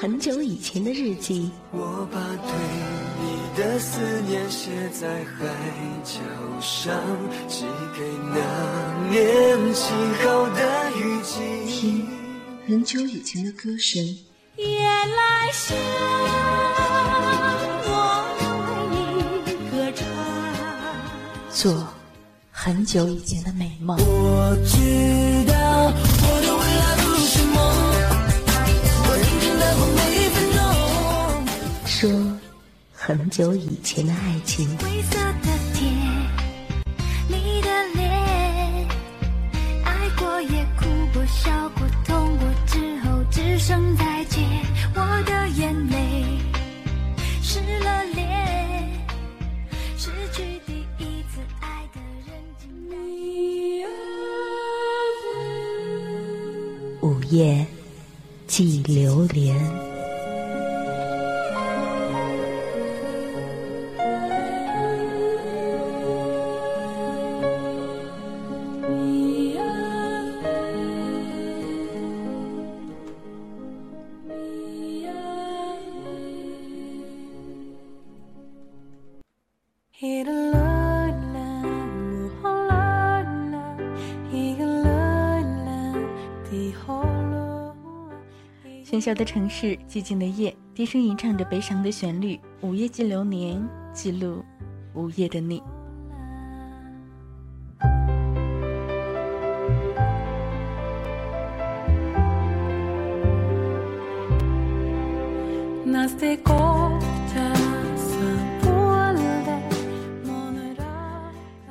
很久以前的日记。我把对你的思念写在海角上，寄给那年轻后的雨季。听很久以前的歌声。夜来香，我为你歌唱。做很久以前的美梦。我知道很久以前的爱情。的城市，寂静的夜，低声吟唱着悲伤的旋律。午夜记流年，记录午夜的你。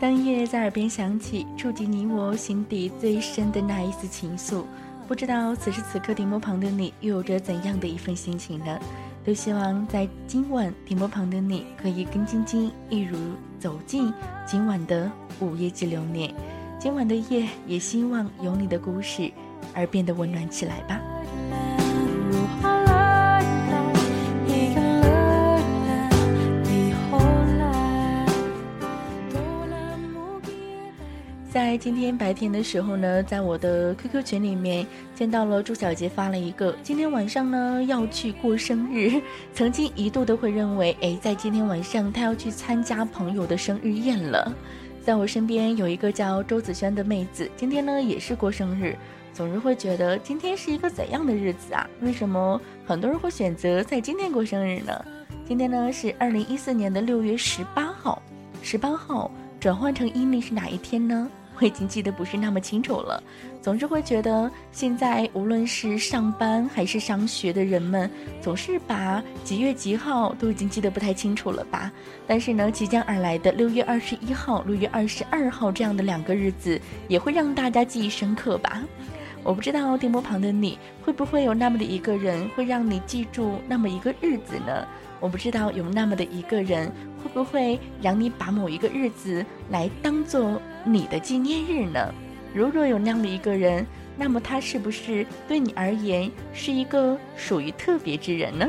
当音乐在耳边响起，触及你我心底最深的那一丝情愫。不知道此时此刻屏幕旁的你又有着怎样的一份心情呢？都希望在今晚屏幕旁的你可以跟晶晶一如走进今晚的午夜之流年。今晚的夜也希望有你的故事而变得温暖起来吧。今天白天的时候呢，在我的 QQ 群里面见到了朱小杰发了一个，今天晚上呢要去过生日。曾经一度都会认为，哎，在今天晚上他要去参加朋友的生日宴了。在我身边有一个叫周子轩的妹子，今天呢也是过生日，总是会觉得今天是一个怎样的日子啊？为什么很多人会选择在今天过生日呢？今天呢是二零一四年的六月十八号，十八号转换成阴历是哪一天呢？我已经记得不是那么清楚了，总是会觉得现在无论是上班还是上学的人们，总是把几月几号都已经记得不太清楚了吧？但是呢，即将而来的六月二十一号、六月二十二号这样的两个日子，也会让大家记忆深刻吧？我不知道电波旁的你会不会有那么的一个人，会让你记住那么一个日子呢？我不知道有那么的一个人，会不会让你把某一个日子来当做你的纪念日呢？如若有那样的一个人，那么他是不是对你而言是一个属于特别之人呢？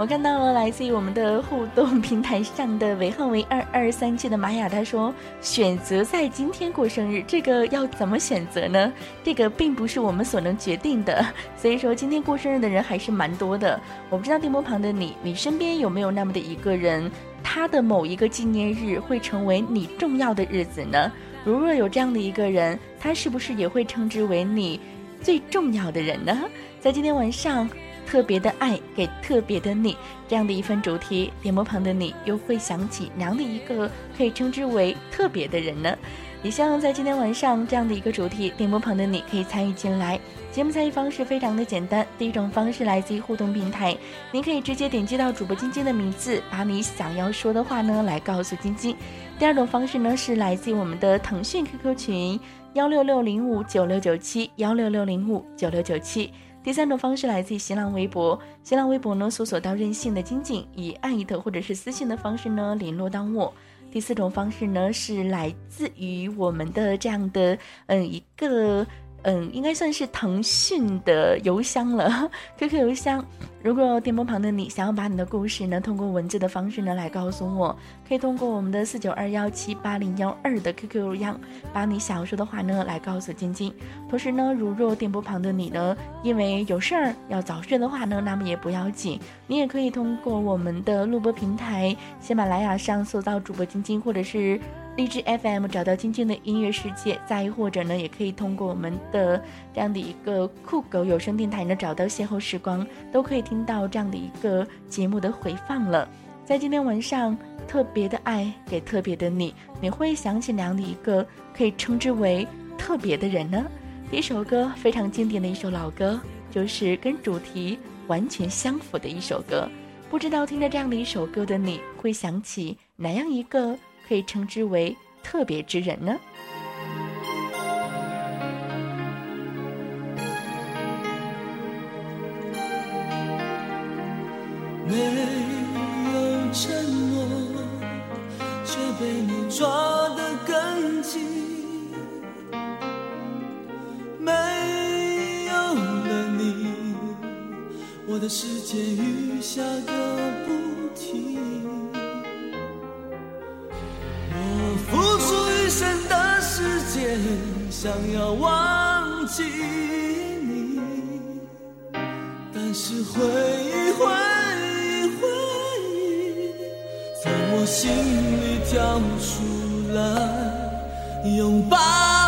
我看到了来自于我们的互动平台上的尾号为二二三七的玛雅，他说选择在今天过生日，这个要怎么选择呢？这个并不是我们所能决定的，所以说今天过生日的人还是蛮多的。我不知道电波旁的你，你身边有没有那么的一个人，他的某一个纪念日会成为你重要的日子呢？如若有这样的一个人，他是不是也会称之为你最重要的人呢？在今天晚上。特别的爱给特别的你，这样的一份主题，点播旁的你又会想起哪样的一个可以称之为特别的人呢？也希望在今天晚上这样的一个主题，点播旁的你可以参与进来。节目参与方式非常的简单，第一种方式来自于互动平台，您可以直接点击到主播晶晶的名字，把你想要说的话呢来告诉晶晶。第二种方式呢是来自于我们的腾讯 QQ 群幺六六零五九六九七幺六六零五九六九七。第三种方式来自于新浪微博，新浪微博呢搜索到任性的晶晶，以艾特或者是私信的方式呢联络到我。第四种方式呢是来自于我们的这样的嗯一个嗯，应该算是腾讯的邮箱了，QQ 邮箱。如果电波旁的你想要把你的故事呢，通过文字的方式呢来告诉我，可以通过我们的四九二幺七八零幺二的 QQ 邮箱，把你想要说的话呢来告诉晶晶。同时呢，如若电波旁的你呢，因为有事儿要早睡的话呢，那么也不要紧，你也可以通过我们的录播平台喜马拉雅上搜到主播晶晶，或者是。荔枝 FM 找到晶晶的音乐世界，再或者呢，也可以通过我们的这样的一个酷狗有声电台呢，找到邂逅时光，都可以听到这样的一个节目的回放了。在今天晚上，特别的爱给特别的你，你会想起哪样的一个可以称之为特别的人呢？一首歌非常经典的一首老歌，就是跟主题完全相符的一首歌。不知道听着这样的一首歌的你会想起哪样一个？可以称之为特别之人呢？没有承诺，却被你抓得更紧；没有了你，我的世界雨下个不停。想要忘记你，但是回忆回忆回忆，在我心里跳出来拥抱。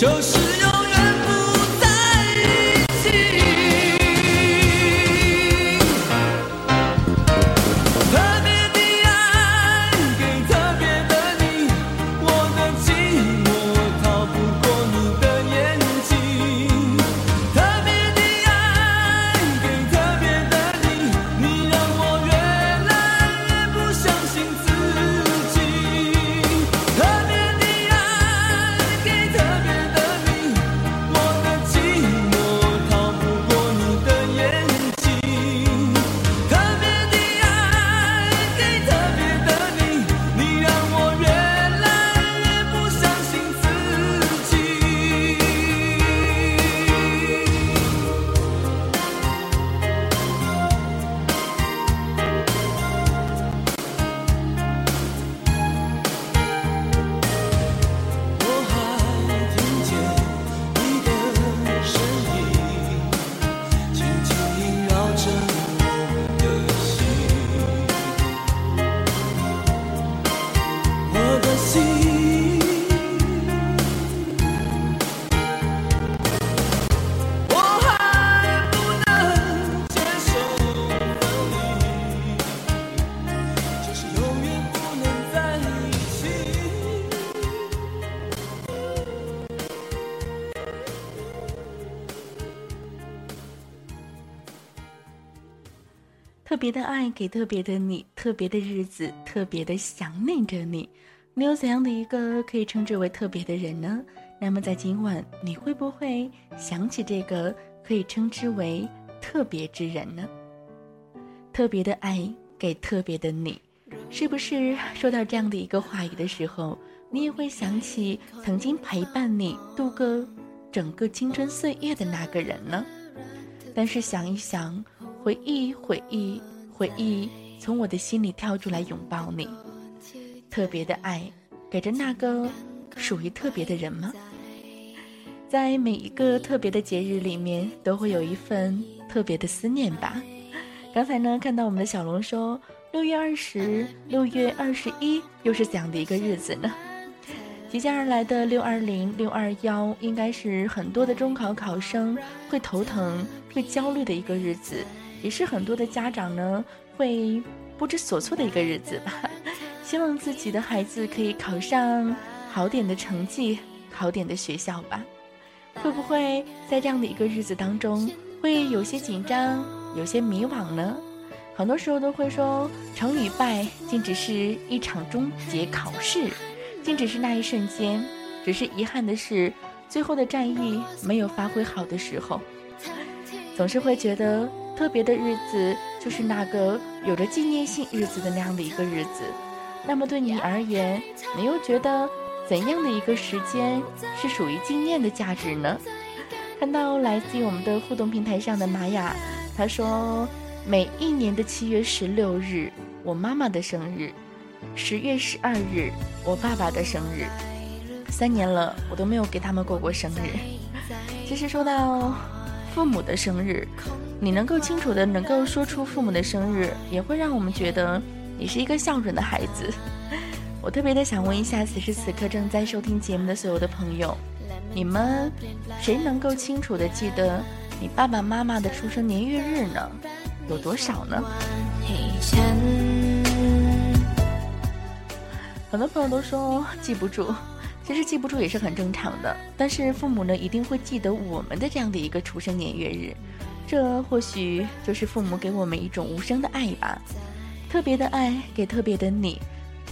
就是。的爱给特别的你，特别的日子，特别的想念着你。你有怎样的一个可以称之为特别的人呢？那么在今晚，你会不会想起这个可以称之为特别之人呢？特别的爱给特别的你，是不是说到这样的一个话语的时候，你也会想起曾经陪伴你度过整个青春岁月的那个人呢？但是想一想，回忆，回忆，回忆，从我的心里跳出来拥抱你。特别的爱，给着那个属于特别的人吗？在每一个特别的节日里面，都会有一份特别的思念吧。刚才呢，看到我们的小龙说，六月二十六月二十一又是怎样的一个日子呢？即将而来的六二零、六二幺，应该是很多的中考考生会头疼、会焦虑的一个日子，也是很多的家长呢会不知所措的一个日子吧。希望自己的孩子可以考上好点的成绩、好点的学校吧。会不会在这样的一个日子当中，会有些紧张、有些迷惘呢？很多时候都会说，成与败竟只是一场终结考试，竟只是那一瞬间。只是遗憾的是，最后的战役没有发挥好的时候。总是会觉得特别的日子，就是那个有着纪念性日子的那样的一个日子。那么对你而言，你又觉得怎样的一个时间是属于纪念的价值呢？看到来自于我们的互动平台上的玛雅，她说，每一年的七月十六日，我妈妈的生日；十月十二日，我爸爸的生日。三年了，我都没有给他们过过生日。其实说到父母的生日，你能够清楚的能够说出父母的生日，也会让我们觉得。你是一个孝顺的孩子，我特别的想问一下，此时此刻正在收听节目的所有的朋友，你们谁能够清楚的记得你爸爸妈妈的出生年月日呢？有多少呢？很多朋友都说记不住，其实记不住也是很正常的。但是父母呢，一定会记得我们的这样的一个出生年月日，这或许就是父母给我们一种无声的爱吧。特别的爱给特别的你，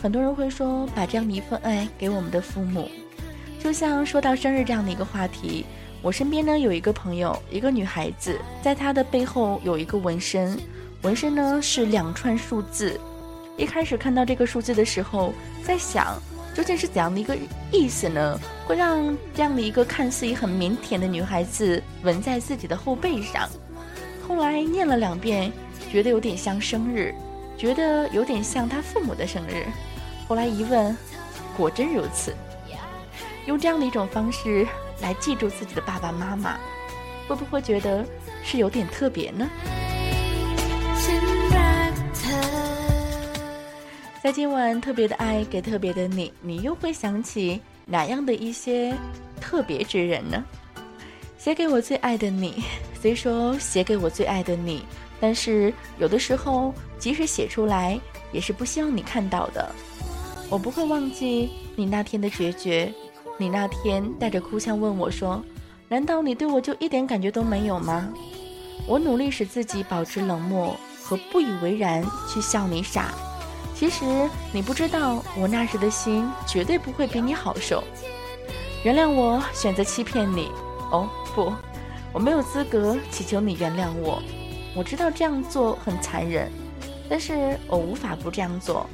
很多人会说把这样的一份爱给我们的父母，就像说到生日这样的一个话题，我身边呢有一个朋友，一个女孩子，在她的背后有一个纹身，纹身呢是两串数字。一开始看到这个数字的时候，在想究竟是怎样的一个意思呢？会让这样的一个看似也很腼腆的女孩子纹在自己的后背上。后来念了两遍，觉得有点像生日。觉得有点像他父母的生日，后来一问，果真如此。用这样的一种方式来记住自己的爸爸妈妈，会不会觉得是有点特别呢？在今晚特别的爱给特别的你，你又会想起哪样的一些特别之人呢？写给我最爱的你，虽说写给我最爱的你。但是有的时候，即使写出来，也是不希望你看到的。我不会忘记你那天的决绝，你那天带着哭腔问我说：“难道你对我就一点感觉都没有吗？”我努力使自己保持冷漠和不以为然，去笑你傻。其实你不知道，我那时的心绝对不会比你好受。原谅我选择欺骗你。哦不，我没有资格祈求你原谅我。我知道这样做很残忍，但是我无法不这样做。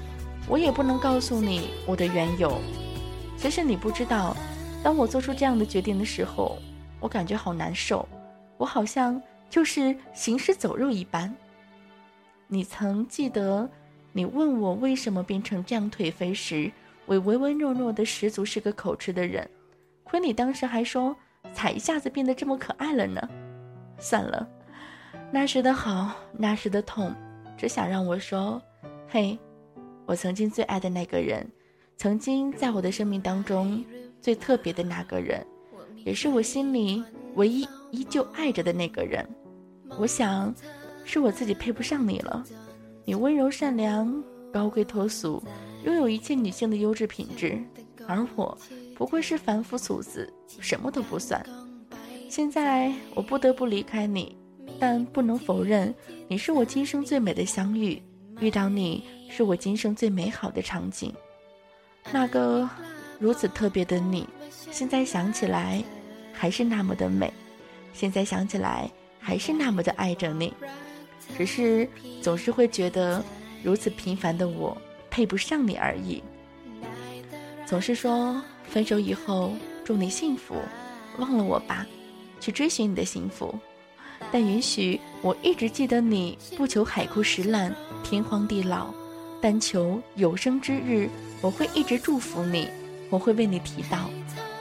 我也不能告诉你我的缘由。其实你不知道，当我做出这样的决定的时候，我感觉好难受。我好像就是行尸走肉一般。你曾记得，你问我为什么变成这样颓废时，我唯唯诺诺的十足是个口吃的人。亏你当时还说，才一下子变得这么可爱了呢。算了。那时的好，那时的痛，只想让我说：“嘿，我曾经最爱的那个人，曾经在我的生命当中最特别的那个人，也是我心里唯一依旧爱着的那个人。我想，是我自己配不上你了。你温柔善良，高贵脱俗，拥有一切女性的优质品质，而我不过是凡夫俗子，什么都不算。现在我不得不离开你。”但不能否认，你是我今生最美的相遇。遇到你是我今生最美好的场景。那个如此特别的你，现在想起来还是那么的美，现在想起来还是那么的爱着你。只是总是会觉得如此平凡的我配不上你而已。总是说分手以后祝你幸福，忘了我吧，去追寻你的幸福。但允许我一直记得你，不求海枯石烂、天荒地老，但求有生之日，我会一直祝福你，我会为你祈祷，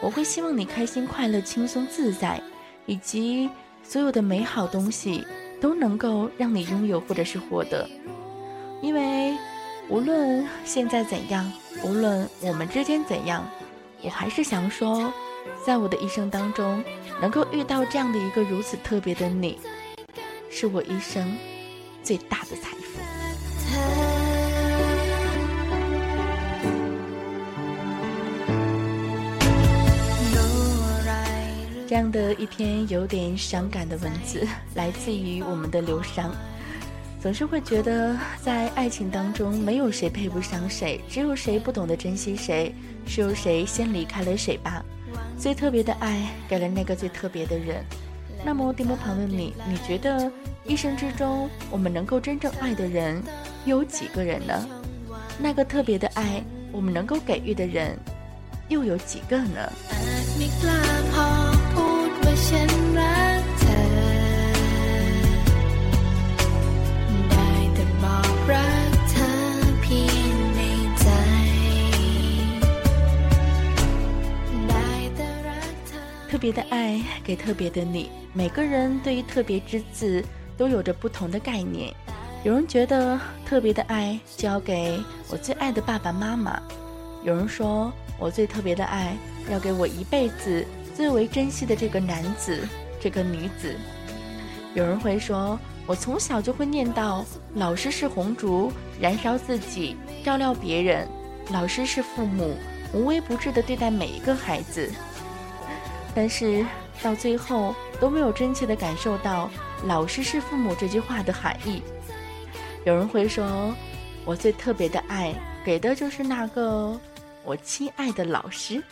我会希望你开心、快乐、轻松、自在，以及所有的美好东西都能够让你拥有或者是获得。因为无论现在怎样，无论我们之间怎样，我还是想说。在我的一生当中，能够遇到这样的一个如此特别的你，是我一生最大的财富。这样的一篇有点伤感的文字，来自于我们的刘商。总是会觉得，在爱情当中，没有谁配不上谁，只有谁不懂得珍惜谁，是由谁先离开了谁吧。最特别的爱给了那个最特别的人。那么，电波旁的你，你觉得一生之中我们能够真正爱的人有几个人呢？那个特别的爱，我们能够给予的人又有几个呢？特别的爱给特别的你。每个人对于“特别”之字都有着不同的概念。有人觉得特别的爱交给我最爱的爸爸妈妈；有人说我最特别的爱要给我一辈子最为珍惜的这个男子、这个女子；有人会说我从小就会念叨：老师是红烛，燃烧自己，照料别人；老师是父母，无微不至地对待每一个孩子。但是到最后都没有真切的感受到“老师是父母”这句话的含义。有人会说，我最特别的爱给的就是那个我亲爱的老师。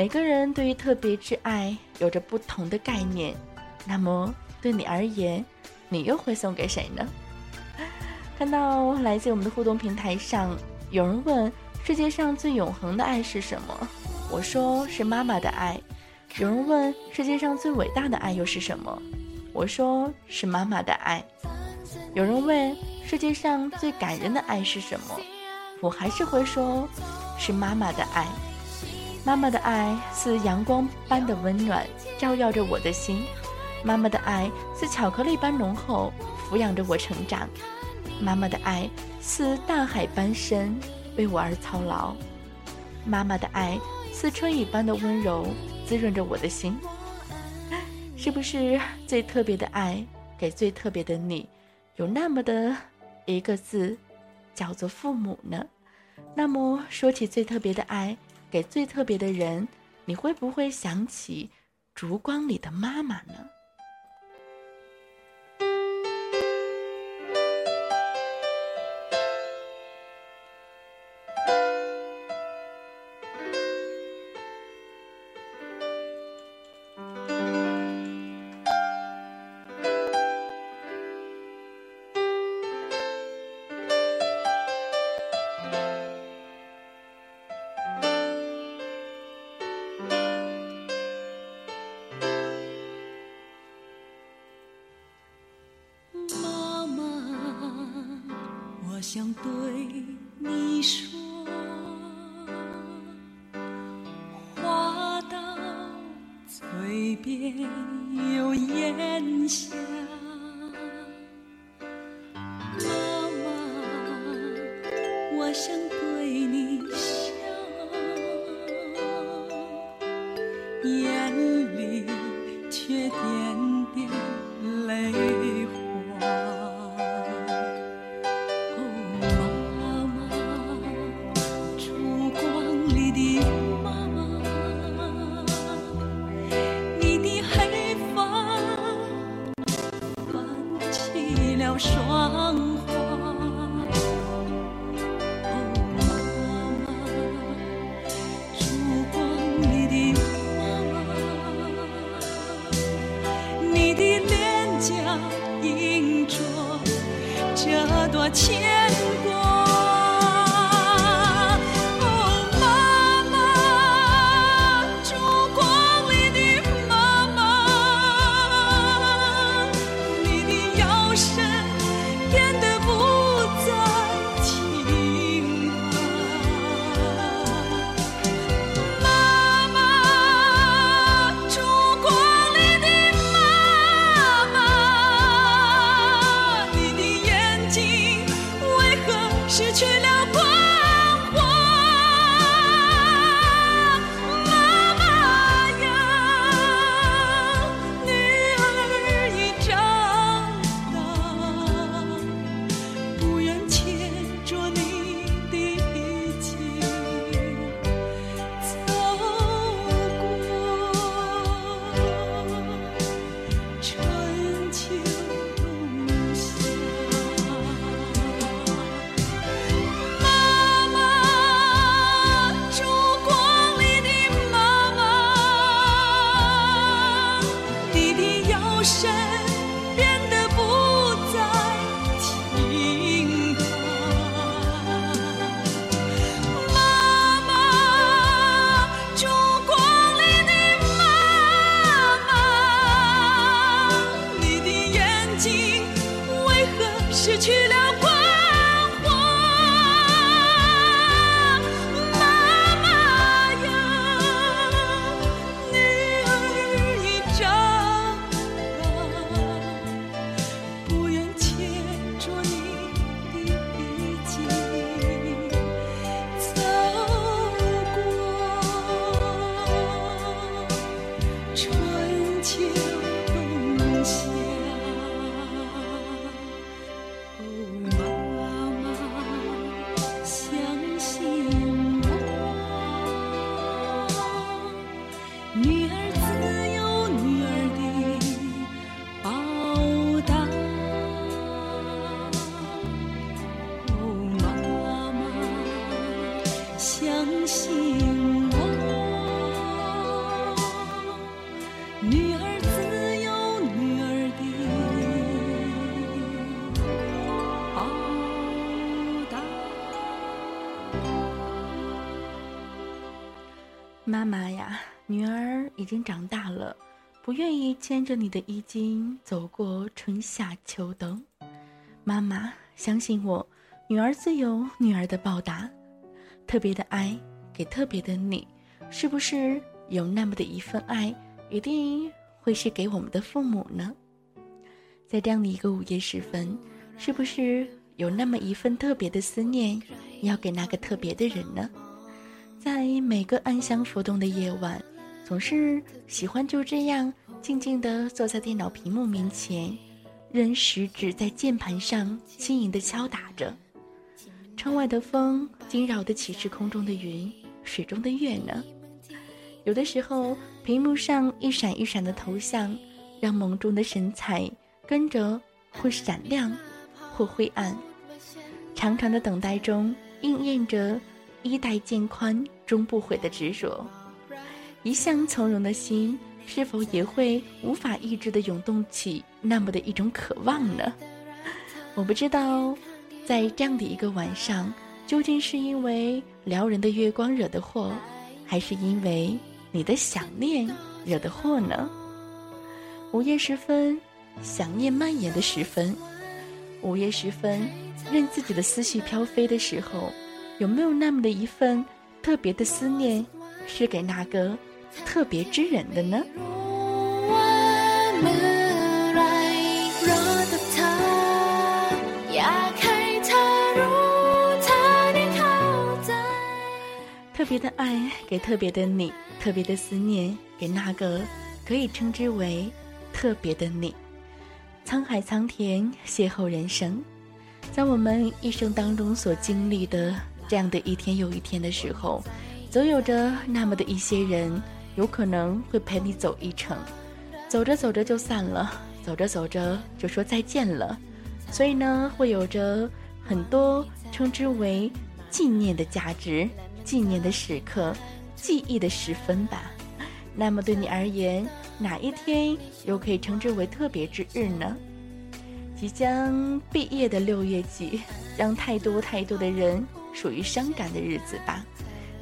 每个人对于特别之爱有着不同的概念，那么对你而言，你又会送给谁呢？看到来自我们的互动平台上，有人问世界上最永恒的爱是什么？我说是妈妈的爱。有人问世界上最伟大的爱又是什么？我说是妈妈的爱。有人问世界上最感人的爱是什么？我还是会说，是妈妈的爱。妈妈的爱似阳光般的温暖，照耀着我的心；妈妈的爱似巧克力般浓厚，抚养着我成长；妈妈的爱似大海般深，为我而操劳；妈妈的爱似春雨般的温柔。滋润着我的心，是不是最特别的爱给最特别的你，有那么的一个字，叫做父母呢？那么说起最特别的爱给最特别的人，你会不会想起烛光里的妈妈呢？我想对你说话到嘴边又咽下妈妈我想妈妈呀，女儿已经长大了，不愿意牵着你的衣襟走过春夏秋冬。妈妈，相信我，女儿自有女儿的报答。特别的爱给特别的你，是不是有那么的一份爱，一定会是给我们的父母呢？在这样的一个午夜时分，是不是有那么一份特别的思念，要给那个特别的人呢？在每个暗香浮动的夜晚，总是喜欢就这样静静地坐在电脑屏幕面前，任食指在键盘上轻盈地敲打着。窗外的风惊扰的起是空中的云，水中的月呢？有的时候，屏幕上一闪一闪的头像，让梦中的神采跟着会闪亮，或灰暗。长长的等待中，应验着衣带渐宽终不悔的执着。一向从容的心，是否也会无法抑制的涌动起那么的一种渴望呢？我不知道。在这样的一个晚上，究竟是因为撩人的月光惹的祸，还是因为你的想念惹的祸呢？午夜时分，想念蔓延的时分，午夜时分，任自己的思绪飘飞的时候，有没有那么的一份特别的思念，是给那个特别之人的呢？特别的爱给特别的你，特别的思念给那个可以称之为特别的你。沧海桑田，邂逅人生，在我们一生当中所经历的这样的一天又一天的时候，总有着那么的一些人，有可能会陪你走一程，走着走着就散了，走着走着就说再见了。所以呢，会有着很多称之为纪念的价值。纪念的时刻，记忆的时分吧。那么对你而言，哪一天又可以称之为特别之日呢？即将毕业的六月季，让太多太多的人属于伤感的日子吧。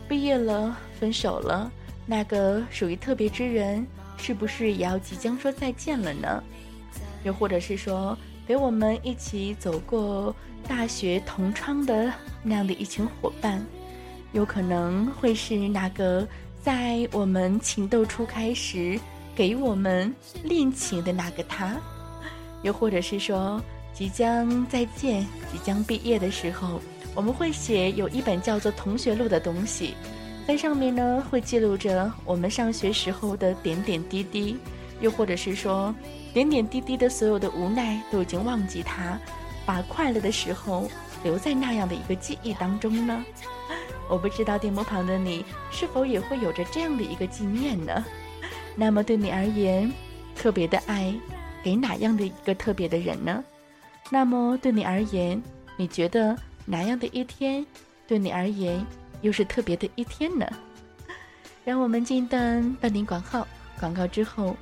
毕业了，分手了，那个属于特别之人，是不是也要即将说再见了呢？又或者是说，陪我们一起走过大学同窗的那样的一群伙伴？有可能会是那个在我们情窦初开时给我们恋情的那个他，又或者是说即将再见、即将毕业的时候，我们会写有一本叫做《同学录》的东西，在上面呢会记录着我们上学时候的点点滴滴，又或者是说点点滴滴的所有的无奈都已经忘记它，把快乐的时候留在那样的一个记忆当中呢？我不知道电波旁的你是否也会有着这样的一个纪念呢？那么对你而言，特别的爱给哪样的一个特别的人呢？那么对你而言，你觉得哪样的一天对你而言又是特别的一天呢？让我们进一段半点广告，广告之后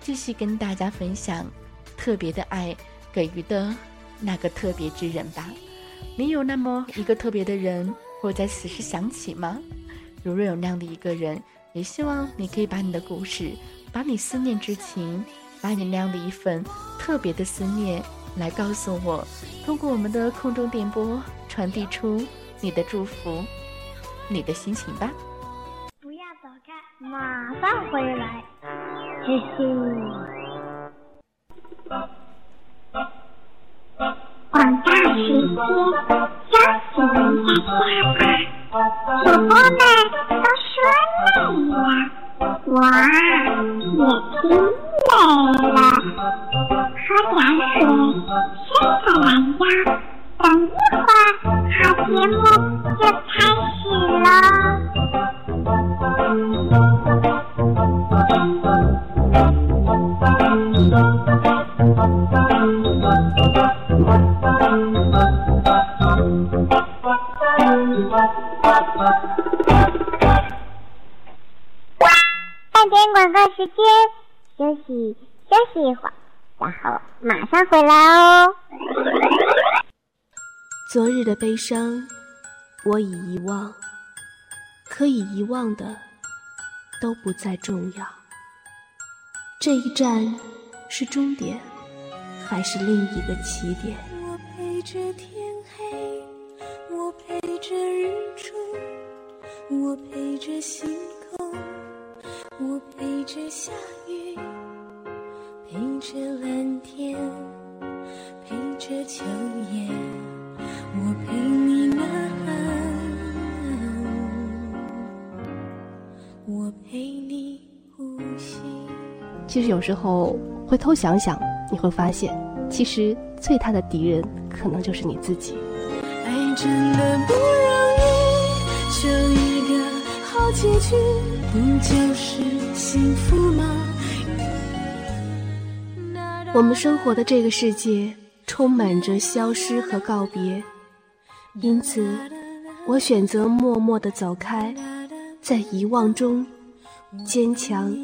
继续跟大家分享特别的爱给予的那个特别之人吧。你有那么一个特别的人？会在此时想起吗？如若有那样的一个人，也希望你可以把你的故事，把你思念之情，把你那样的一份特别的思念来告诉我，通过我们的空中电波传递出你的祝福，你的心情吧。不要走开，马上回来。嘿嘿。广大时间。邀请大家吧，主播们都说累了，我也听累了，喝点水，伸个懒腰，等一会儿好节目就开始喽。半点广告时间，休息休息一会儿，然后马上回来哦。昨日的悲伤，我已遗忘，可以遗忘的都不再重要。这一站是终点，还是另一个起点？我陪着天黑，我陪着日出，我陪着星空，我陪着下雨，陪着蓝天，陪着秋叶，陪你呐喊，我陪你呼吸。其实有时候回头想想，你会发现，其实最大的敌人可能就是你自己。爱真的不容易，求一个好结局，不就是幸福吗？我们生活的这个世界充满着消失和告别，因此，我选择默默地走开，在遗忘中坚强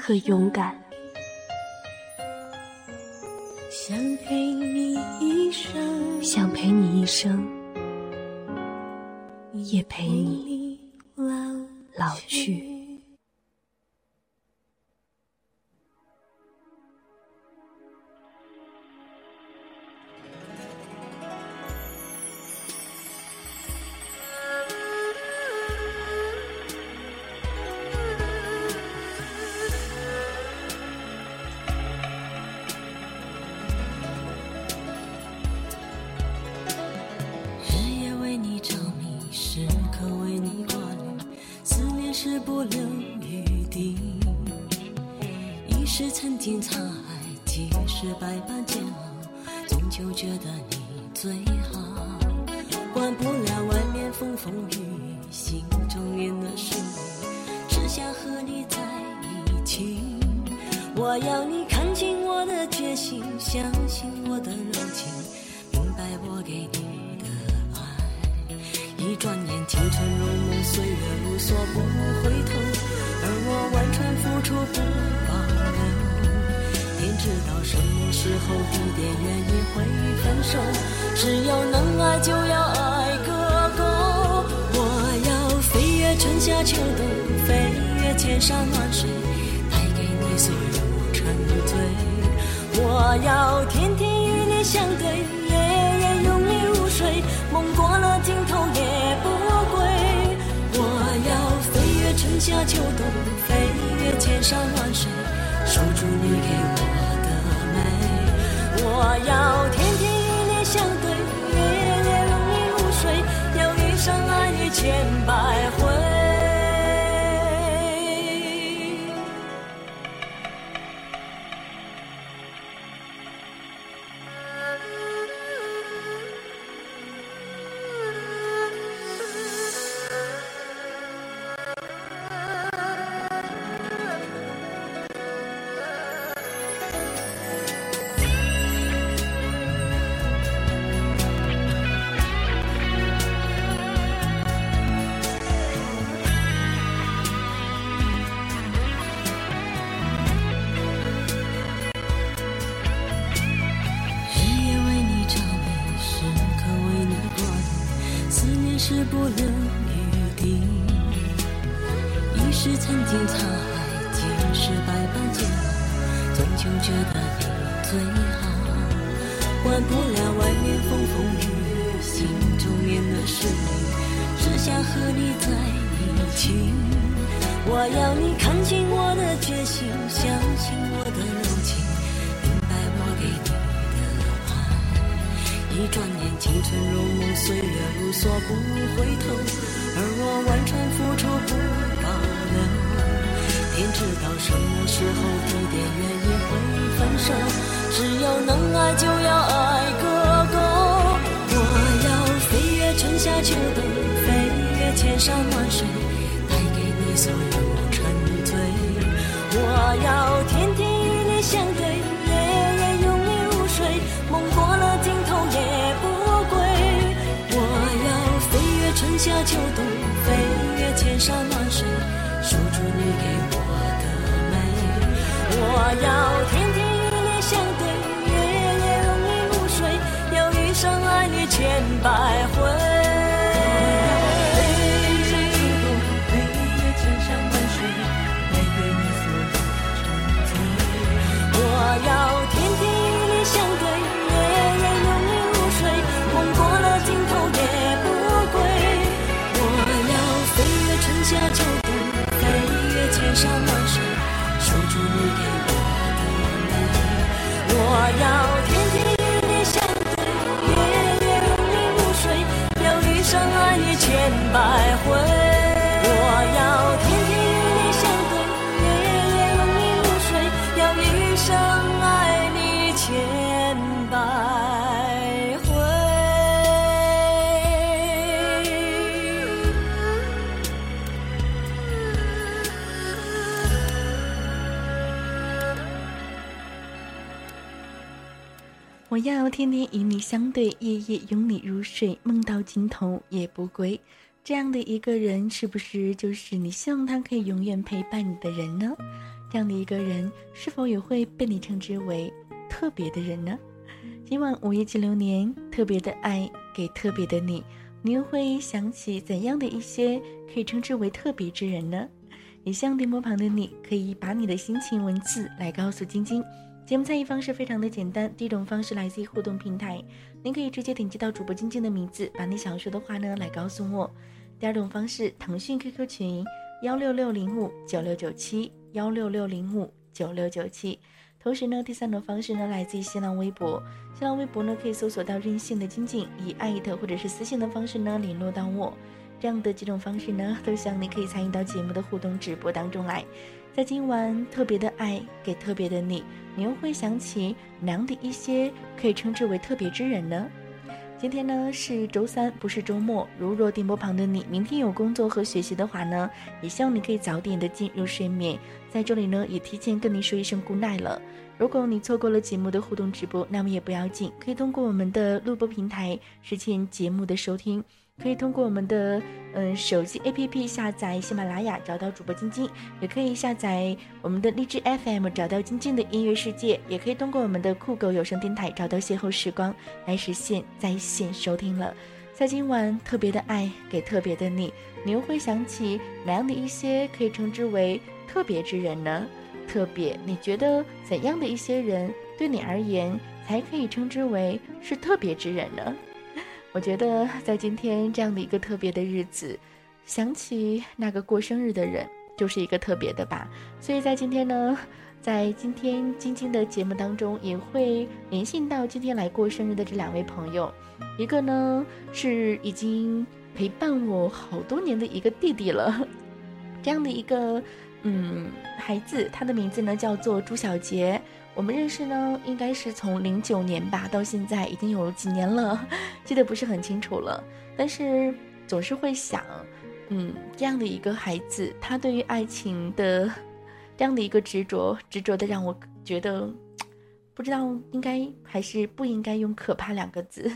和勇敢。想陪你一生，想陪你一生，也陪你老去。时候、地点、原因会分手。只要能爱，就要爱个够。我要飞越春夏秋冬，飞越千山万水，带给你所有沉醉。我要天天与你相对，夜夜拥你入睡，梦过了尽头也不归。我要飞越春夏秋冬，飞越千山万水，守住你给我。我要天天与你相对，夜夜拥你入睡，要一生爱你千百回。一转眼，青春如梦，岁月如梭，不回头。而我完全付出不保留。天知道什么时候、地点、原因会分手。只要能爱，就要爱个够。我要飞越春夏秋冬，飞越千山万水，带给你所有沉醉。我要天天与你相对，秋冬，飞越千山万水，守住你给我的美。我要天天与你相对，夜夜拥你入睡，要一生爱你千百我要天天与你相对，夜夜拥你入睡，梦到尽头也不归。这样的一个人，是不是就是你希望他可以永远陪伴你的人呢？这样的一个人，是否也会被你称之为特别的人呢？今晚午夜七流年，特别的爱给特别的你，你又会想起怎样的一些可以称之为特别之人呢？也希望电波旁的你可以把你的心情文字来告诉晶晶。节目参与方式非常的简单，第一种方式来自于互动平台，您可以直接点击到主播晶晶的名字，把你想说的话呢来告诉我。第二种方式，腾讯 QQ 群幺六六零五九六九七幺六六零五九六九七。同时呢，第三种方式呢来自于新浪微博，新浪微博呢可以搜索到任性的晶晶，以艾特或者是私信的方式呢联络到我。这样的几种方式呢，都希望你可以参与到节目的互动直播当中来。在今晚特别的爱给特别的你，你又会想起哪样的一些可以称之为特别之人呢？今天呢是周三，不是周末。如若电波旁的你明天有工作和学习的话呢，也希望你可以早点的进入睡眠。在这里呢，也提前跟你说一声 good night 了。如果你错过了节目的互动直播，那么也不要紧，可以通过我们的录播平台实现节目的收听。可以通过我们的嗯手机 APP 下载喜马拉雅，找到主播晶晶；也可以下载我们的荔枝 FM，找到晶晶的音乐世界；也可以通过我们的酷狗有声电台，找到邂逅时光，来实现在线收听了。在今晚特别的爱给特别的你，你又会想起哪样的一些可以称之为特别之人呢？特别，你觉得怎样的一些人对你而言才可以称之为是特别之人呢？我觉得在今天这样的一个特别的日子，想起那个过生日的人，就是一个特别的吧。所以在今天呢，在今天晶晶的节目当中，也会联系到今天来过生日的这两位朋友。一个呢是已经陪伴我好多年的一个弟弟了，这样的一个嗯孩子，他的名字呢叫做朱小杰。我们认识呢，应该是从零九年吧，到现在已经有几年了，记得不是很清楚了。但是总是会想，嗯，这样的一个孩子，他对于爱情的这样的一个执着，执着的让我觉得。不知道应该还是不应该用“可怕”两个字，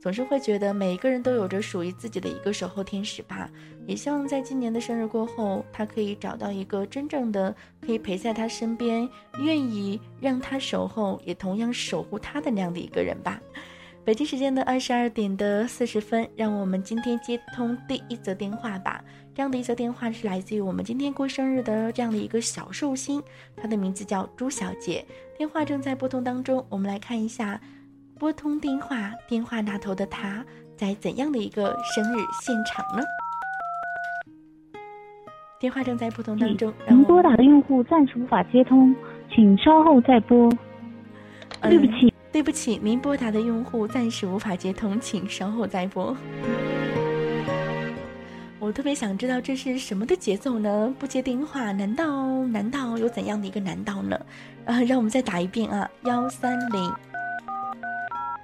总是会觉得每一个人都有着属于自己的一个守候天使吧。也希望在今年的生日过后，他可以找到一个真正的可以陪在他身边、愿意让他守候，也同样守护他的那样的一个人吧。北京时间的二十二点的四十分，让我们今天接通第一则电话吧。这样的一则电话是来自于我们今天过生日的这样的一个小寿星，她的名字叫朱小姐。电话正在拨通当中，我们来看一下拨通电话电话那头的她在怎样的一个生日现场呢？电话正在拨通当中，您拨打的用户暂时无法接通，请稍后再拨。对不起，对不起，您拨打的用户暂时无法接通，请稍后再拨。我特别想知道这是什么的节奏呢？不接电话，难道难道有怎样的一个难道呢？啊，让我们再打一遍啊，幺三零，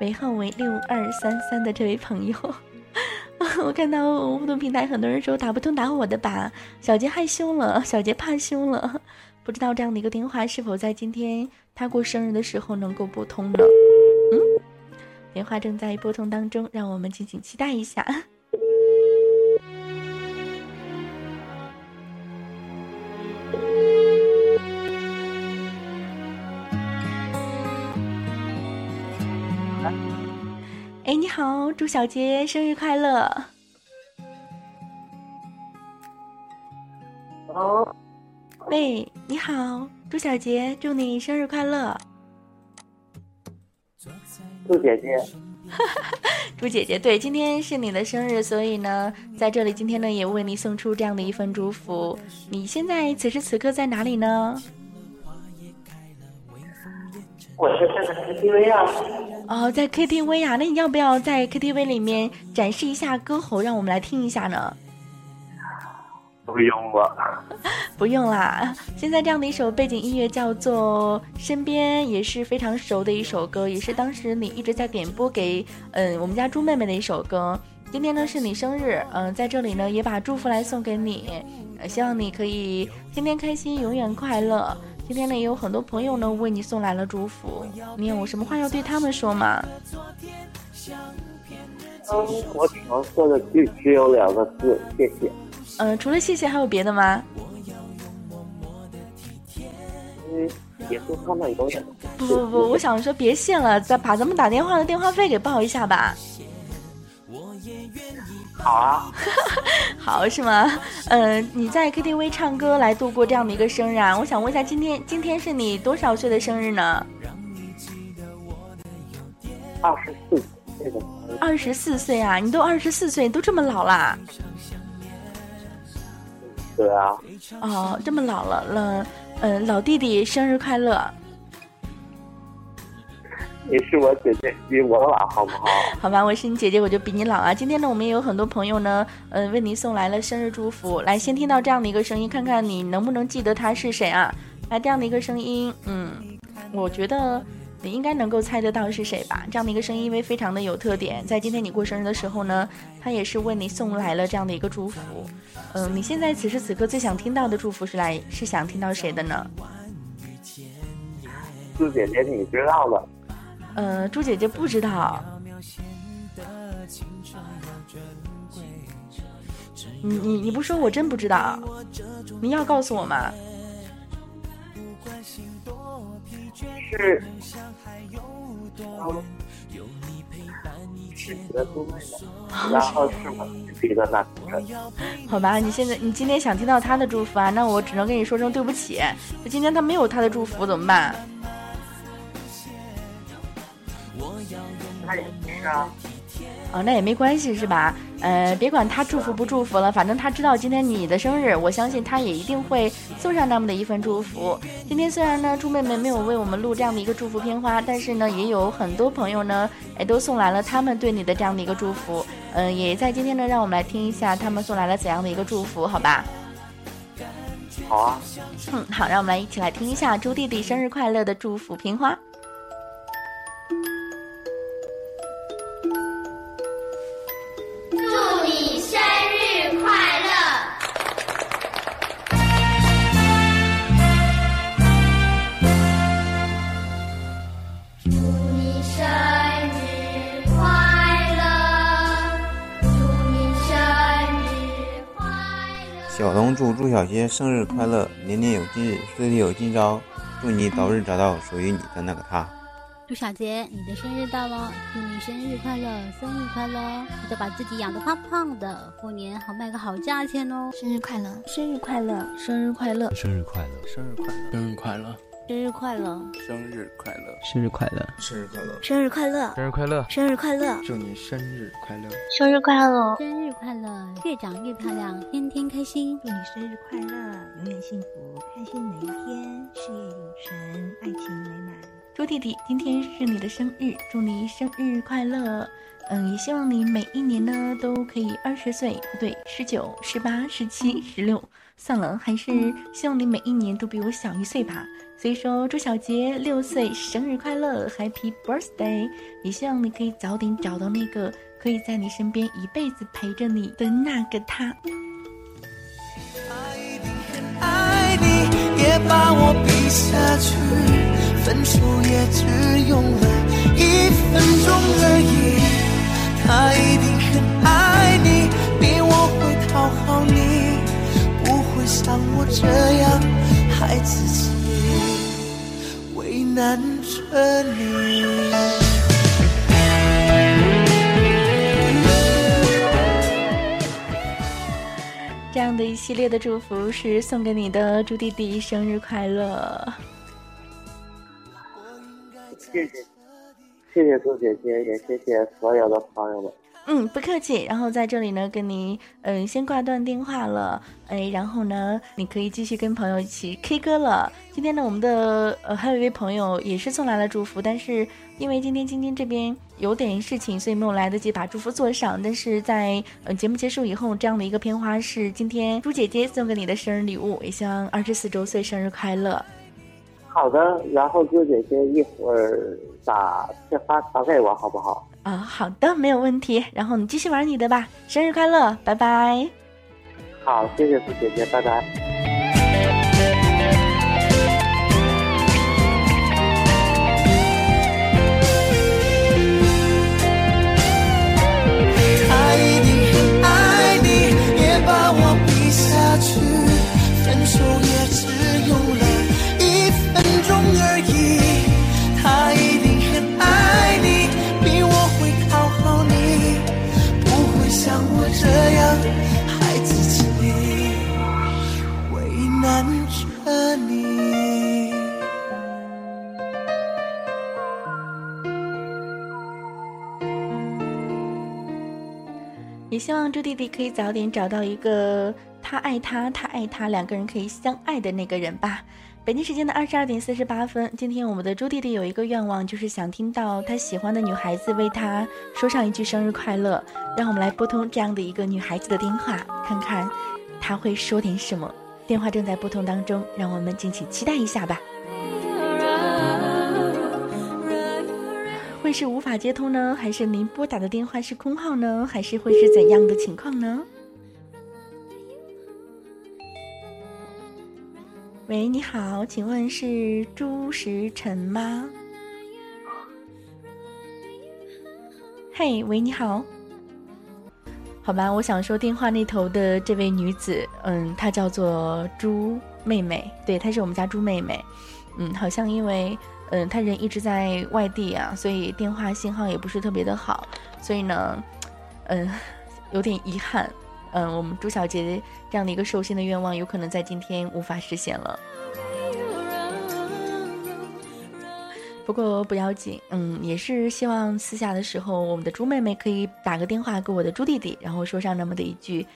尾号为六二三三的这位朋友，我看到互动平台很多人说打不通，打我的吧。小杰害羞了，小杰怕羞了，不知道这样的一个电话是否在今天他过生日的时候能够拨通呢？嗯，电话正在拨通当中，让我们敬请期待一下。小杰生日快乐。哦，喂，你好，朱小杰，祝你生日快乐。祝姐姐，朱姐姐，对，今天是你的生日，所以呢，在这里今天呢也为你送出这样的一份祝福。你现在此时此刻在哪里呢？我是在 KTV 啊。哦，在 KTV 啊，那你要不要在 KTV 里面展示一下歌喉，让我们来听一下呢？不用了，不用啦。现在这样的一首背景音乐叫做《身边》，也是非常熟的一首歌，也是当时你一直在点播给嗯我们家猪妹妹的一首歌。今天呢是你生日，嗯，在这里呢也把祝福来送给你，希望你可以天天开心，永远快乐。今天呢也有很多朋友呢为你送来了祝福，你有什么话要对他们说吗？嗯，我只能说的就只有两个字，谢谢。嗯，除了谢谢还有别的吗？嗯，也祝他们永远。不不不，我想说别谢了，再把咱们打电话的电话费给报一下吧。好啊，好是吗？嗯，你在 KTV 唱歌来度过这样的一个生日啊？我想问一下，今天今天是你多少岁的生日呢？二十四岁的。二十四岁啊？你都二十四岁，都这么老啦？对啊。哦，这么老了了，嗯，老弟弟生日快乐。你是我姐姐，比我老，好不好？好吧，我是你姐姐，我就比你老啊。今天呢，我们也有很多朋友呢，嗯，为您送来了生日祝福。来，先听到这样的一个声音，看看你能不能记得他是谁啊？来，这样的一个声音，嗯，我觉得你应该能够猜得到是谁吧？这样的一个声音，因为非常的有特点，在今天你过生日的时候呢，他也是为你送来了这样的一个祝福。嗯，你现在此时此刻最想听到的祝福是来是想听到谁的呢？四姐姐，你知道的。呃，朱姐姐不知道。你你你不说，我真不知道。你要告诉我吗？是。然后是我自己的那个人。好吧，你现在你今天想听到他的祝福啊？那我只能跟你说声对不起，就今天他没有他的祝福，怎么办？那也是啊，哦，那也没关系是吧？呃，别管他祝福不祝福了，反正他知道今天你的生日，我相信他也一定会送上那么的一份祝福。今天虽然呢，猪妹妹没有为我们录这样的一个祝福片花，但是呢，也有很多朋友呢，哎，都送来了他们对你的这样的一个祝福。嗯，也在今天呢，让我们来听一下他们送来了怎样的一个祝福，好吧？好啊。嗯，好，让我们来一起来听一下猪弟弟生日快乐的祝福片花。祝朱小杰生日快乐，年年有今日，岁岁有今朝，祝你早日找到属于你的那个他。朱小杰，你的生日到了，祝你生日快乐，生日快乐！记得把自己养得胖胖的，过年好卖个好价钱哦。生日快乐，生日快乐，生日快乐，生日快乐，生日快乐，生日快乐。生日快乐！生日快乐！生日快乐！生日快乐！生日快乐！生日快乐！生日快乐！祝你生日快乐！生日快乐！生日快乐！越长越漂亮，天天开心。祝你生日快乐，永远幸福，开心每一天，事业有成，爱情美满。猪弟弟，今天是你的生日，祝你生日快乐！嗯，也希望你每一年呢都可以二十岁，不对，十九、十八、十七、十六，算了，还是希望你每一年都比我小一岁吧。所以说，朱小杰六岁生日快乐，Happy Birthday！也希望你可以早点找到那个可以在你身边一辈子陪着你的那个他。爱你很爱你，也把我比下去，分手也只用了一分钟而已。他一定很爱你，比我会讨好你，像我这样孩子气，为难着你。这样的一系列的祝福是送给你的，朱弟弟生日快乐！谢谢，谢谢朱姐姐，也谢谢所有的朋友们。嗯，不客气。然后在这里呢，跟你嗯先挂断电话了，哎，然后呢，你可以继续跟朋友一起 K 歌了。今天呢，我们的呃还有一位朋友也是送来了祝福，但是因为今天晶晶这边有点事情，所以没有来得及把祝福做上。但是在呃节目结束以后，这样的一个片花是今天朱姐姐送给你的生日礼物，也希望二十四周岁生日快乐。好的，然后朱姐姐一会儿把片花传给我，好不好？啊，好的，没有问题。然后你继续玩你的吧，生日快乐，拜拜。好，谢谢苏姐姐，拜拜。也这样害自己，为难着你。也希望朱弟弟可以早点找到一个他爱他，他爱他，两个人可以相爱的那个人吧。北京时间的二十二点四十八分，今天我们的朱弟弟有一个愿望，就是想听到他喜欢的女孩子为他说上一句生日快乐。让我们来拨通这样的一个女孩子的电话，看看他会说点什么。电话正在拨通当中，让我们敬请期待一下吧。会是无法接通呢，还是您拨打的电话是空号呢，还是会是怎样的情况呢？喂，你好，请问是朱时辰吗？嘿，喂，你好。好吧，我想说电话那头的这位女子，嗯，她叫做朱妹妹，对，她是我们家朱妹妹，嗯，好像因为。嗯，他人一直在外地啊，所以电话信号也不是特别的好，所以呢，嗯，有点遗憾。嗯，我们朱小杰这样的一个寿星的愿望，有可能在今天无法实现了。不过不要紧，嗯，也是希望私下的时候，我们的朱妹妹可以打个电话给我的朱弟弟，然后说上那么的一句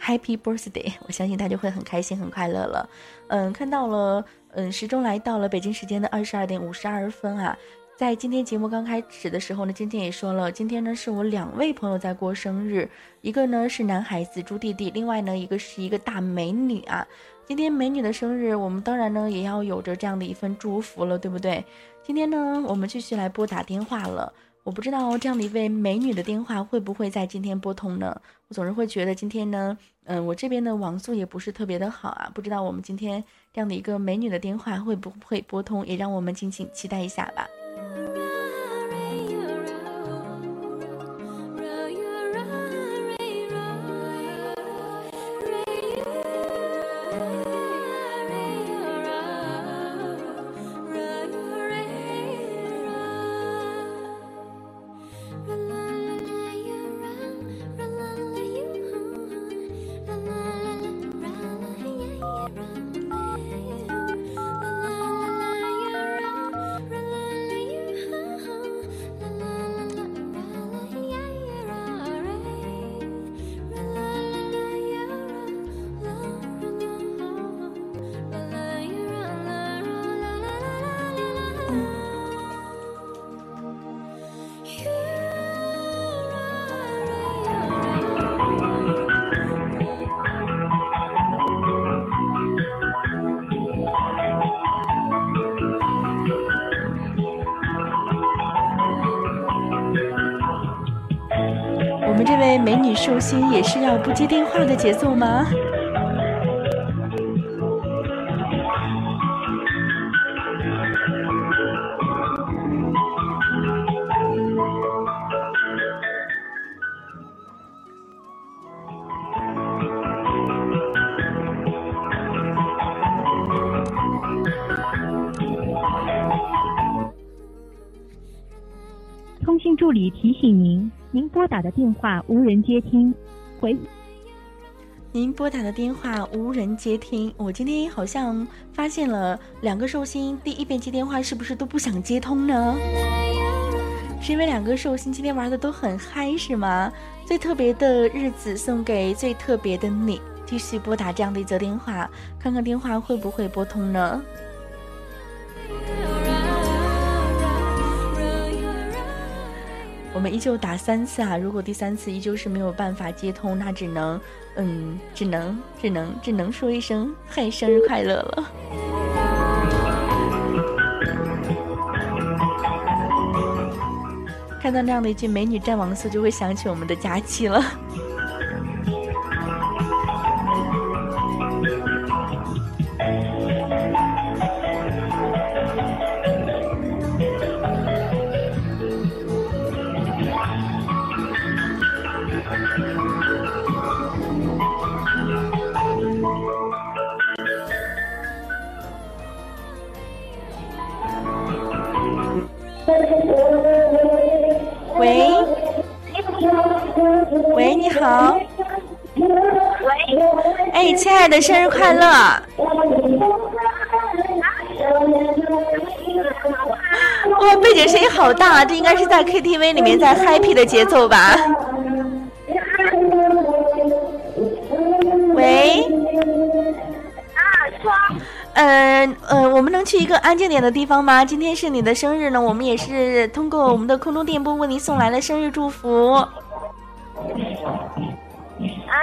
Happy Birthday，我相信他就会很开心、很快乐了。嗯，看到了。嗯，时钟来到了北京时间的二十二点五十二分啊，在今天节目刚开始的时候呢，今天也说了，今天呢是我两位朋友在过生日，一个呢是男孩子朱弟弟，另外呢一个是一个大美女啊。今天美女的生日，我们当然呢也要有着这样的一份祝福了，对不对？今天呢，我们继续来拨打电话了。我不知道这样的一位美女的电话会不会在今天拨通呢？我总是会觉得今天呢，嗯，我这边的网速也不是特别的好啊，不知道我们今天这样的一个美女的电话会不会拨通，也让我们敬请期待一下吧。美女寿星也是要不接电话的节奏吗？接听，回。您拨打的电话无人接听。我今天好像发现了两个寿星，第一遍接电话是不是都不想接通呢？是因为两个寿星今天玩的都很嗨，是吗？最特别的日子送给最特别的你，继续拨打这样的一则电话，看看电话会不会拨通呢？我们依旧打三次啊！如果第三次依旧是没有办法接通，那只能，嗯，只能，只能，只能说一声“嗨，生日快乐”了。看到那样的一句“美女战王色”，就会想起我们的佳期了。爱的，生日快乐！哇，背景声音好大，这应该是在 KTV 里面在 happy 的节奏吧？喂，啊，说，嗯呃，我们能去一个安静点的地方吗？今天是你的生日呢，我们也是通过我们的空中电波为您送来了生日祝福。啊，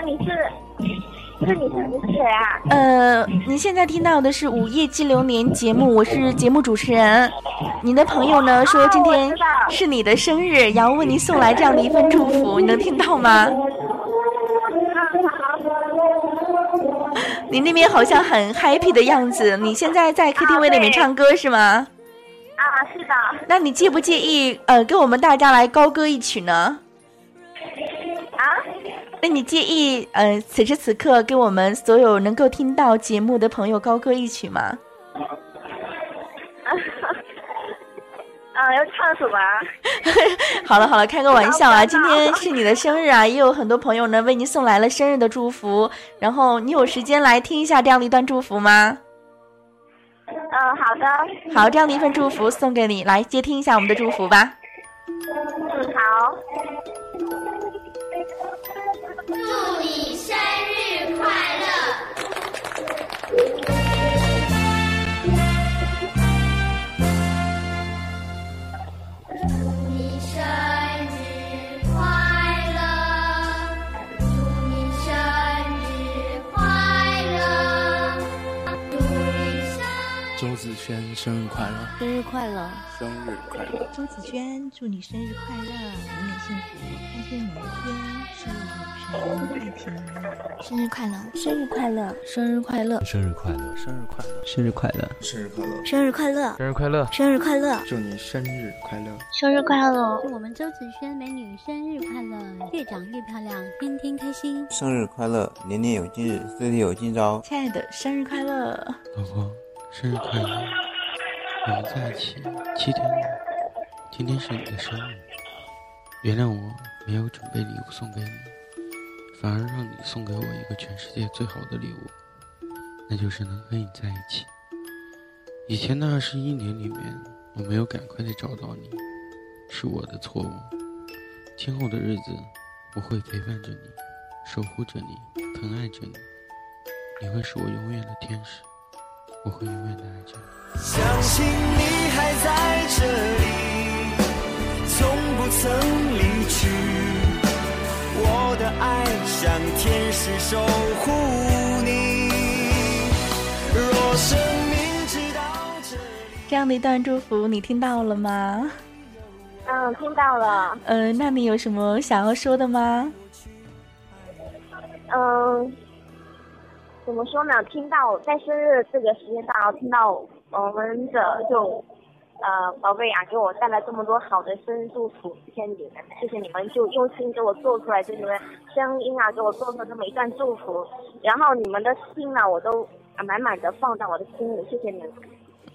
你是，是你是你是谁啊？呃，你现在听到的是《午夜激流年》节目，我是节目主持人。您的朋友呢说今天是你的生日，然后为您送来这样的一份祝福，你能听到吗？你那边好像很 happy 的样子，你现在在 KTV 里面唱歌是吗？啊，是的。那你介不介意呃跟我们大家来高歌一曲呢？啊？那你介意呃此时此刻给我们所有能够听到节目的朋友高歌一曲吗？啊，要唱什么啊？好了好了，开个玩笑啊！今天是你的生日啊，也有很多朋友呢为你送来了生日的祝福。然后你有时间来听一下这样的一段祝福吗？嗯，好的。好，这样的一份祝福送给你，来接听一下我们的祝福吧。嗯，好。子轩生日快乐！生日快乐！生日快乐！周子轩，祝你生日快乐，永远幸福，开心每一天，事业有成，爱情满满。生日快乐！生日快乐！生日快乐！生日快乐！生日快乐！生日快乐！生日快乐！生日快乐！生日快乐！生日快乐！祝你生日快乐！生日快乐！祝我们周子轩美女生日快乐，越长越漂亮，天天开心。生日快乐，年年有今日，岁岁有今朝。亲爱的，生日快乐！老婆，生日快乐！我们在一起七天了，今天是你的生日，原谅我没有准备礼物送给你，反而让你送给我一个全世界最好的礼物，那就是能和你在一起。以前的二十一年里面，我没有赶快的找到你，是我的错误。今后的日子，我会陪伴着你，守护着你，疼爱着你，你会是我永远的天使，我会永远的爱着你。相信你还在这里，从不曾离去。我的爱像天使守护你。若生命直到这里，这样的一段祝福你听到了吗？嗯，听到了。嗯、那你有什么想要说的吗？嗯，怎么说呢？听到在生日这个时间段，听到我们的就呃宝贝啊，给我带来这么多好的生日祝福，谢谢你们，谢谢你们就用心给我做出来这些声音啊，给我做出这么一段祝福，然后你们的心呢，我都啊满满的放到我的心里，谢谢你们。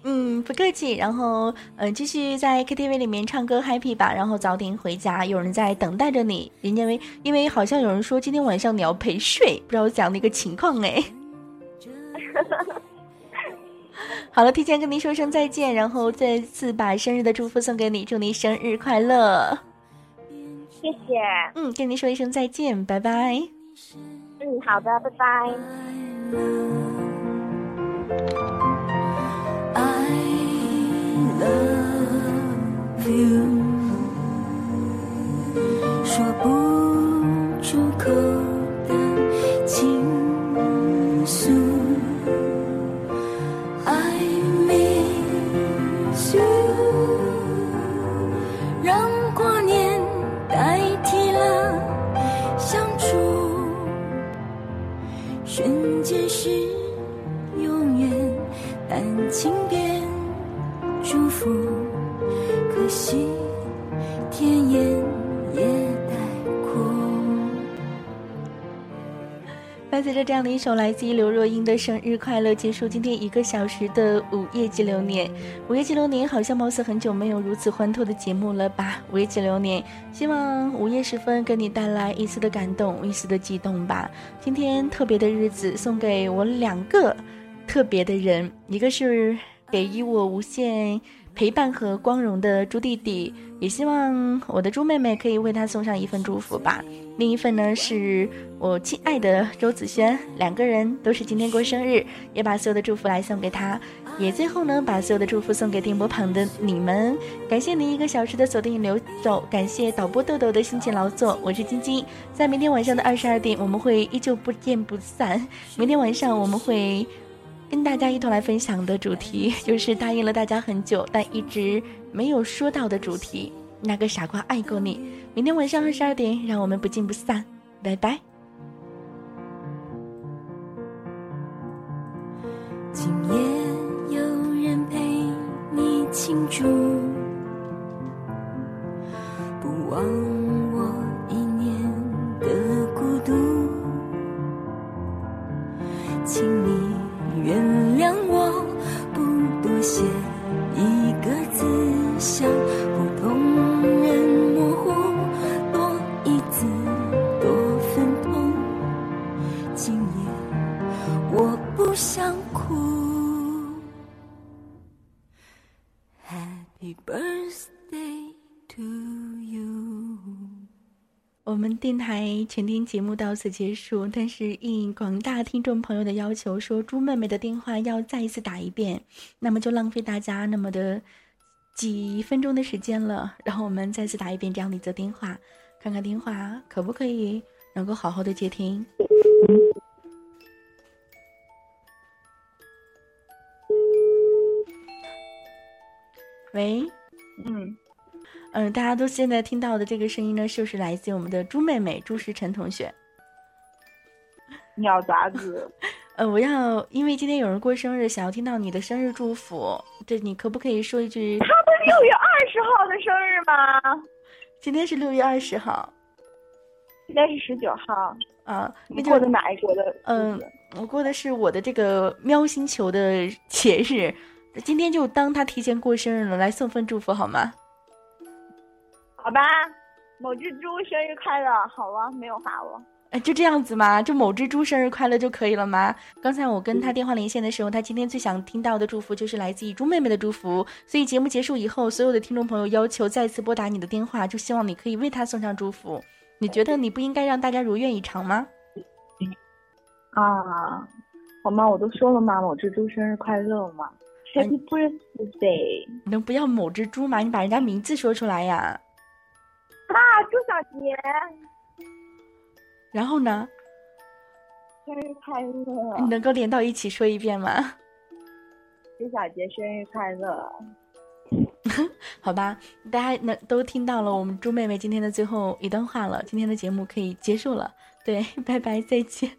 嗯，不客气。然后，嗯，继续在 KTV 里面唱歌 happy 吧。然后早点回家，有人在等待着你。因为因为好像有人说今天晚上你要陪睡，不知道讲那个情况哎。好了，提前跟您说声再见，然后再次把生日的祝福送给你，祝您生日快乐。谢谢。嗯，跟您说一声再见，拜拜。嗯，好的，拜拜。I love you，说不出口的情瞬间是永远，但情变祝福，可惜天也伴随着这样的一首来自于刘若英的《生日快乐》，结束今天一个小时的午夜激流年。午夜激流年好像貌似很久没有如此欢脱的节目了吧？午夜激流年，希望午夜时分给你带来一丝的感动，一丝的激动吧。今天特别的日子，送给我两个特别的人，一个是给予我无限陪伴和光荣的猪弟弟，也希望我的猪妹妹可以为他送上一份祝福吧。另一份呢，是我亲爱的周子轩，两个人都是今天过生日，也把所有的祝福来送给他，也最后呢，把所有的祝福送给电波旁的你们。感谢您一个小时的锁定留走，感谢导播豆豆的辛勤劳作，我是晶晶，在明天晚上的二十二点，我们会依旧不见不散。明天晚上我们会。跟大家一同来分享的主题，就是答应了大家很久，但一直没有说到的主题。那个傻瓜爱过你。明天晚上二十二点，让我们不见不散，拜拜。今夜有人陪你庆祝，不忘我一年的孤独，请你原谅我，不多写一个字，像普通人模糊，多一字多分痛。今夜我不想哭。Happy birthday 我们电台全天节目到此结束，但是应广大听众朋友的要求，说猪妹妹的电话要再一次打一遍，那么就浪费大家那么的几分钟的时间了。然后我们再次打一遍这样的一则电话，看看电话可不可以能够好好的接听。喂，嗯，嗯，大家都现在听到的这个声音呢，就是来自于我们的朱妹妹朱时晨同学。你要咋子？呃，我要，因为今天有人过生日，想要听到你的生日祝福，对你可不可以说一句？他不是六月二十号的生日吗？今天是六月二十号，今天是十九号。啊，你过的哪一国的？嗯，我过的是我的这个喵星球的节日，今天就当他提前过生日了，来送份祝福好吗？好吧，某只猪生日快乐，好了，没有罚我。哎，就这样子吗？就某只猪生日快乐就可以了吗？刚才我跟他电话连线的时候，他今天最想听到的祝福就是来自于猪妹妹的祝福。所以节目结束以后，所有的听众朋友要求再次拨打你的电话，就希望你可以为他送上祝福。你觉得你不应该让大家如愿以偿吗？啊，好吗？我都说了嘛，某只猪生日快乐嘛，Happy birthday！你能不要某只猪吗？你把人家名字说出来呀！啊，朱小杰。然后呢？生日快乐！你能够连到一起说一遍吗？朱小杰生日快乐！好吧，大家能都听到了我们猪妹妹今天的最后一段话了，今天的节目可以结束了。对，拜拜，再见。